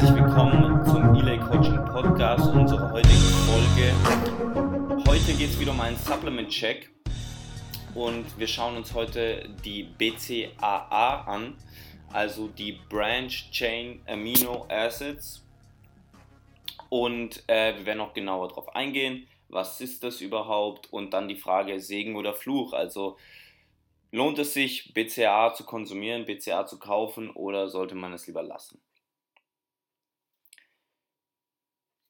herzlich willkommen zum Elay Coaching Podcast, unserer heutigen Folge. Heute geht es wieder um einen Supplement Check und wir schauen uns heute die BCAA an, also die Branch Chain Amino Acids. Und äh, wir werden auch genauer darauf eingehen, was ist das überhaupt und dann die Frage Segen oder Fluch, also lohnt es sich BCAA zu konsumieren, BCAA zu kaufen oder sollte man es lieber lassen?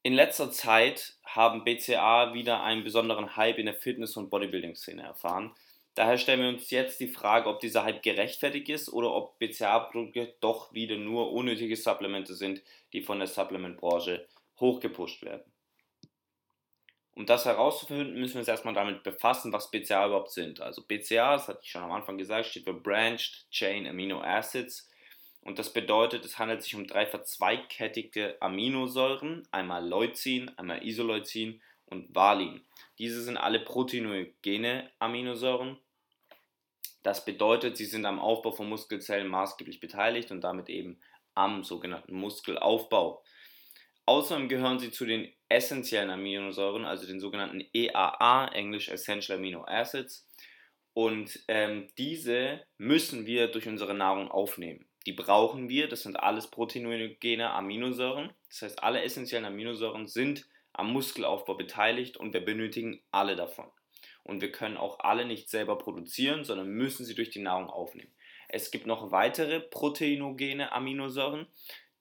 In letzter Zeit haben BCA wieder einen besonderen Hype in der Fitness- und Bodybuilding-Szene erfahren. Daher stellen wir uns jetzt die Frage, ob dieser Hype gerechtfertigt ist oder ob BCA-Produkte doch wieder nur unnötige Supplemente sind, die von der Supplementbranche hochgepusht werden. Um das herauszufinden, müssen wir uns erstmal damit befassen, was BCA überhaupt sind. Also BCA, das hatte ich schon am Anfang gesagt, steht für Branched Chain Amino Acids und das bedeutet, es handelt sich um drei verzweigkettige Aminosäuren, einmal Leucin, einmal Isoleucin und Valin. Diese sind alle proteinogene Aminosäuren. Das bedeutet, sie sind am Aufbau von Muskelzellen maßgeblich beteiligt und damit eben am sogenannten Muskelaufbau. Außerdem gehören sie zu den essentiellen Aminosäuren, also den sogenannten EAA, englisch Essential Amino Acids. Und ähm, diese müssen wir durch unsere Nahrung aufnehmen. Die brauchen wir, das sind alles proteinogene Aminosäuren. Das heißt, alle essentiellen Aminosäuren sind am Muskelaufbau beteiligt und wir benötigen alle davon. Und wir können auch alle nicht selber produzieren, sondern müssen sie durch die Nahrung aufnehmen. Es gibt noch weitere proteinogene Aminosäuren,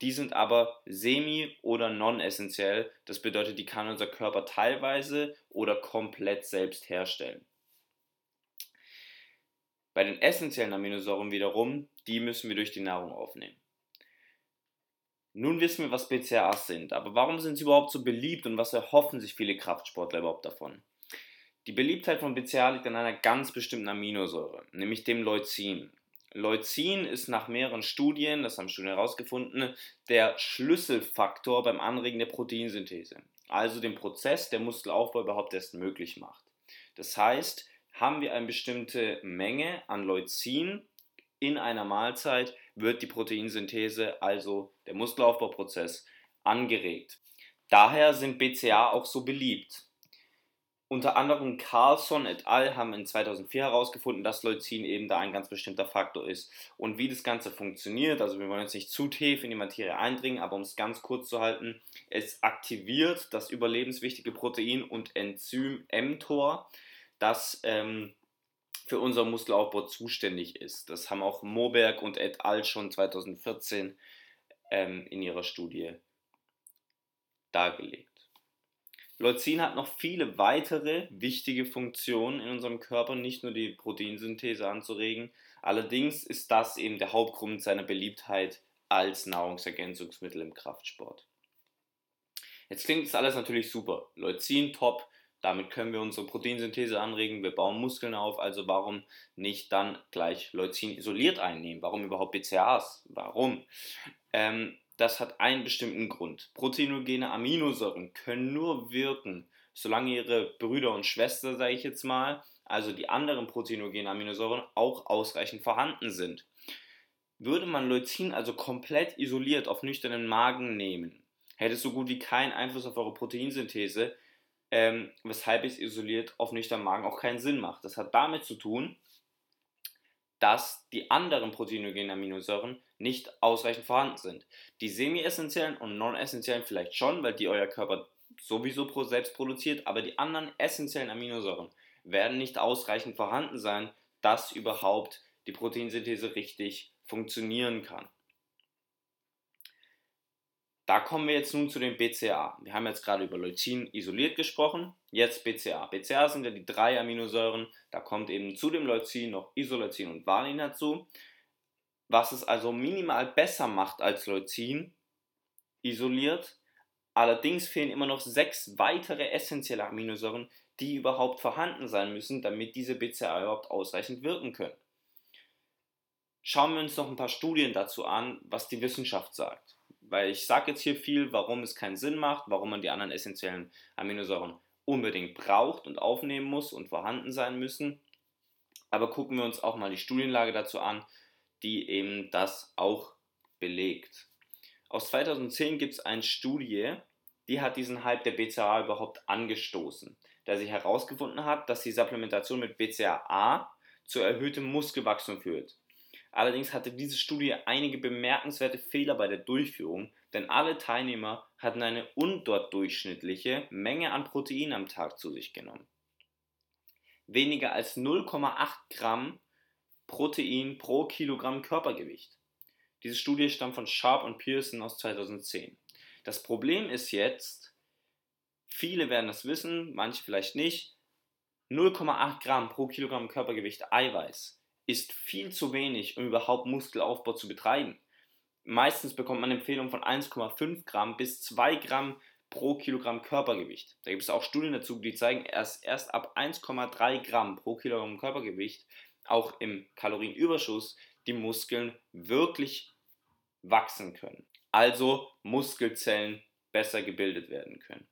die sind aber semi- oder non-essentiell. Das bedeutet, die kann unser Körper teilweise oder komplett selbst herstellen. Bei den essentiellen Aminosäuren wiederum, die müssen wir durch die Nahrung aufnehmen. Nun wissen wir, was BCAAs sind, aber warum sind sie überhaupt so beliebt und was erhoffen sich viele Kraftsportler überhaupt davon? Die Beliebtheit von BCAA liegt an einer ganz bestimmten Aminosäure, nämlich dem Leucin. Leucin ist nach mehreren Studien, das haben Studien herausgefunden, der Schlüsselfaktor beim Anregen der Proteinsynthese, also dem Prozess, der Muskelaufbau überhaupt erst möglich macht. Das heißt, haben wir eine bestimmte Menge an Leucin in einer Mahlzeit, wird die Proteinsynthese, also der Muskelaufbauprozess, angeregt. Daher sind BCA auch so beliebt. Unter anderem Carlson et al. haben in 2004 herausgefunden, dass Leucin eben da ein ganz bestimmter Faktor ist. Und wie das Ganze funktioniert, also wir wollen jetzt nicht zu tief in die Materie eindringen, aber um es ganz kurz zu halten, es aktiviert das überlebenswichtige Protein und Enzym mTOR, das ähm, für unseren Muskelaufbau zuständig ist. Das haben auch Moberg und et al. schon 2014 ähm, in ihrer Studie dargelegt. Leucin hat noch viele weitere wichtige Funktionen in unserem Körper, nicht nur die Proteinsynthese anzuregen. Allerdings ist das eben der Hauptgrund seiner Beliebtheit als Nahrungsergänzungsmittel im Kraftsport. Jetzt klingt das alles natürlich super. Leucin top, damit können wir unsere Proteinsynthese anregen, wir bauen Muskeln auf, also warum nicht dann gleich Leucin isoliert einnehmen? Warum überhaupt BCAAs? Warum? Ähm, das hat einen bestimmten Grund. Proteinogene Aminosäuren können nur wirken, solange ihre Brüder und Schwestern, sage ich jetzt mal, also die anderen proteinogenen Aminosäuren, auch ausreichend vorhanden sind. Würde man Leucin also komplett isoliert auf nüchternen Magen nehmen, hätte es so gut wie keinen Einfluss auf eure Proteinsynthese, ähm, weshalb es isoliert auf nüchternen Magen auch keinen Sinn macht. Das hat damit zu tun, dass die anderen proteinogenen Aminosäuren nicht ausreichend vorhanden sind. Die semi-essentiellen und non-essentiellen vielleicht schon, weil die euer Körper sowieso selbst produziert, aber die anderen essentiellen Aminosäuren werden nicht ausreichend vorhanden sein, dass überhaupt die Proteinsynthese richtig funktionieren kann. Da kommen wir jetzt nun zu den BCA. Wir haben jetzt gerade über Leucin isoliert gesprochen, jetzt BCA. BCA sind ja die drei Aminosäuren, da kommt eben zu dem Leucin noch Isoleucin und Valin dazu. Was es also minimal besser macht als Leucin, isoliert. Allerdings fehlen immer noch sechs weitere essentielle Aminosäuren, die überhaupt vorhanden sein müssen, damit diese BCA überhaupt ausreichend wirken können. Schauen wir uns noch ein paar Studien dazu an, was die Wissenschaft sagt weil ich sage jetzt hier viel, warum es keinen Sinn macht, warum man die anderen essentiellen Aminosäuren unbedingt braucht und aufnehmen muss und vorhanden sein müssen. Aber gucken wir uns auch mal die Studienlage dazu an, die eben das auch belegt. Aus 2010 gibt es eine Studie, die hat diesen Hype der BCAA überhaupt angestoßen, da sie herausgefunden hat, dass die Supplementation mit BCAA zu erhöhtem Muskelwachstum führt. Allerdings hatte diese Studie einige bemerkenswerte Fehler bei der Durchführung, denn alle Teilnehmer hatten eine unterdurchschnittliche Menge an Protein am Tag zu sich genommen. Weniger als 0,8 Gramm Protein pro Kilogramm Körpergewicht. Diese Studie stammt von Sharp und Pearson aus 2010. Das Problem ist jetzt, viele werden das wissen, manche vielleicht nicht, 0,8 Gramm pro Kilogramm Körpergewicht Eiweiß ist viel zu wenig, um überhaupt Muskelaufbau zu betreiben. Meistens bekommt man Empfehlungen von 1,5 Gramm bis 2 Gramm pro Kilogramm Körpergewicht. Da gibt es auch Studien dazu, die zeigen, erst, erst ab 1,3 Gramm pro Kilogramm Körpergewicht, auch im Kalorienüberschuss, die Muskeln wirklich wachsen können also Muskelzellen besser gebildet werden können.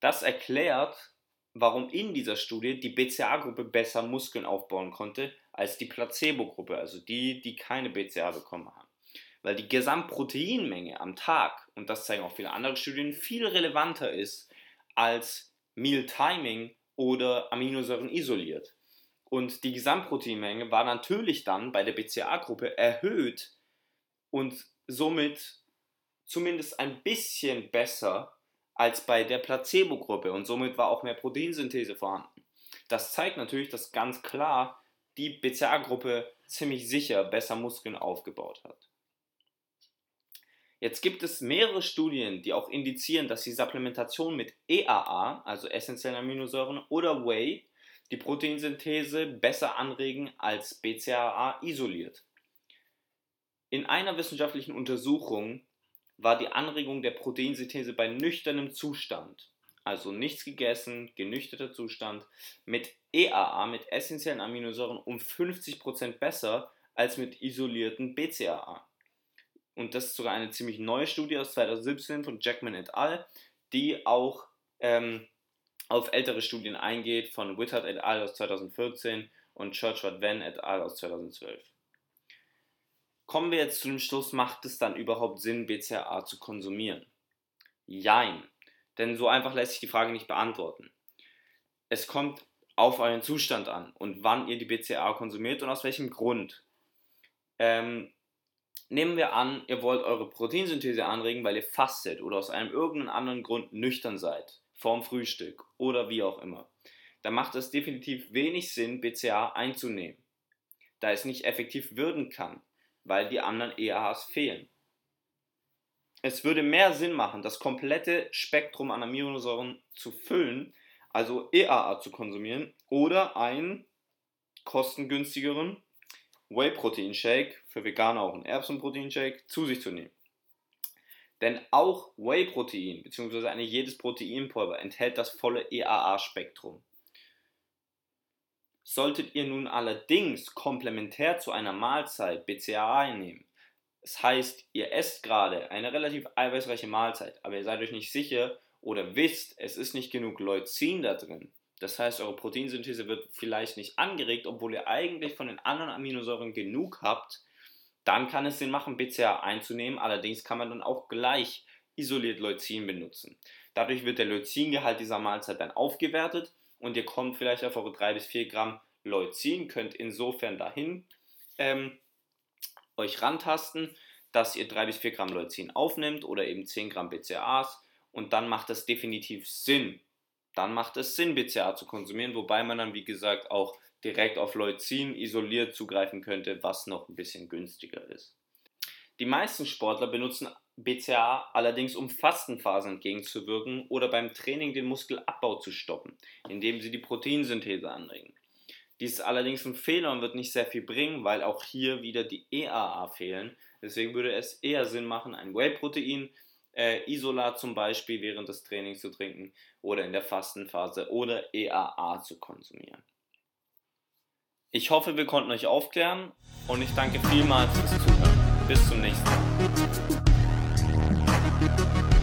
Das erklärt, warum in dieser Studie die BCA-Gruppe besser Muskeln aufbauen konnte als die Placebo-Gruppe, also die, die keine BCA bekommen haben. Weil die Gesamtproteinmenge am Tag, und das zeigen auch viele andere Studien, viel relevanter ist als Meal Timing oder Aminosäuren isoliert. Und die Gesamtproteinmenge war natürlich dann bei der BCA-Gruppe erhöht und somit zumindest ein bisschen besser als bei der Placebo-Gruppe und somit war auch mehr Proteinsynthese vorhanden. Das zeigt natürlich, dass ganz klar die BCA-Gruppe ziemlich sicher besser Muskeln aufgebaut hat. Jetzt gibt es mehrere Studien, die auch indizieren, dass die Supplementation mit EAA, also essentiellen Aminosäuren, oder Whey die Proteinsynthese besser anregen als BCAA isoliert. In einer wissenschaftlichen Untersuchung war die Anregung der Proteinsynthese bei nüchternem Zustand, also nichts gegessen, genüchterter Zustand, mit EAA, mit essentiellen Aminosäuren um 50% besser als mit isolierten BCAA. Und das ist sogar eine ziemlich neue Studie aus 2017 von Jackman et al., die auch ähm, auf ältere Studien eingeht von Wittert et al. aus 2014 und Churchward Venn et al. aus 2012. Kommen wir jetzt zu dem Schluss, macht es dann überhaupt Sinn, BCAA zu konsumieren? Jein. Denn so einfach lässt sich die Frage nicht beantworten. Es kommt auf euren Zustand an und wann ihr die BCAA konsumiert und aus welchem Grund. Ähm, nehmen wir an, ihr wollt eure Proteinsynthese anregen, weil ihr fastet oder aus einem irgendeinen anderen Grund nüchtern seid, vorm Frühstück oder wie auch immer. Dann macht es definitiv wenig Sinn, BCAA einzunehmen, da es nicht effektiv wirken kann weil die anderen EAHs fehlen. Es würde mehr Sinn machen, das komplette Spektrum an Aminosäuren zu füllen, also EAA zu konsumieren oder einen kostengünstigeren Whey-Protein-Shake, für Veganer auch einen Erbsenprotein-Shake, zu sich zu nehmen. Denn auch Whey-Protein bzw. jedes Proteinpulver enthält das volle EAA-Spektrum. Solltet ihr nun allerdings komplementär zu einer Mahlzeit BCAA einnehmen, das heißt, ihr esst gerade eine relativ eiweißreiche Mahlzeit, aber ihr seid euch nicht sicher oder wisst, es ist nicht genug Leucin da drin. Das heißt, eure Proteinsynthese wird vielleicht nicht angeregt, obwohl ihr eigentlich von den anderen Aminosäuren genug habt. Dann kann es Sinn machen, BCAA einzunehmen. Allerdings kann man dann auch gleich isoliert Leucin benutzen. Dadurch wird der Leucingehalt dieser Mahlzeit dann aufgewertet und ihr kommt vielleicht auf eure 3 bis 4 Gramm Leucin, könnt insofern dahin ähm, euch rantasten, dass ihr 3 bis 4 Gramm Leucin aufnimmt oder eben 10 Gramm BCAAs und dann macht es definitiv Sinn. Dann macht es Sinn, BCA zu konsumieren, wobei man dann, wie gesagt, auch direkt auf Leucin isoliert zugreifen könnte, was noch ein bisschen günstiger ist. Die meisten Sportler benutzen BCA allerdings, um Fastenphasen entgegenzuwirken oder beim Training den Muskelabbau zu stoppen, indem sie die Proteinsynthese anregen. Dies ist allerdings ein Fehler und wird nicht sehr viel bringen, weil auch hier wieder die EAA fehlen. Deswegen würde es eher Sinn machen, ein Whey-Protein, äh, Isolat zum Beispiel während des Trainings zu trinken oder in der Fastenphase oder EAA zu konsumieren. Ich hoffe, wir konnten euch aufklären und ich danke vielmals fürs Zuhören. Bis zum nächsten Mal. Música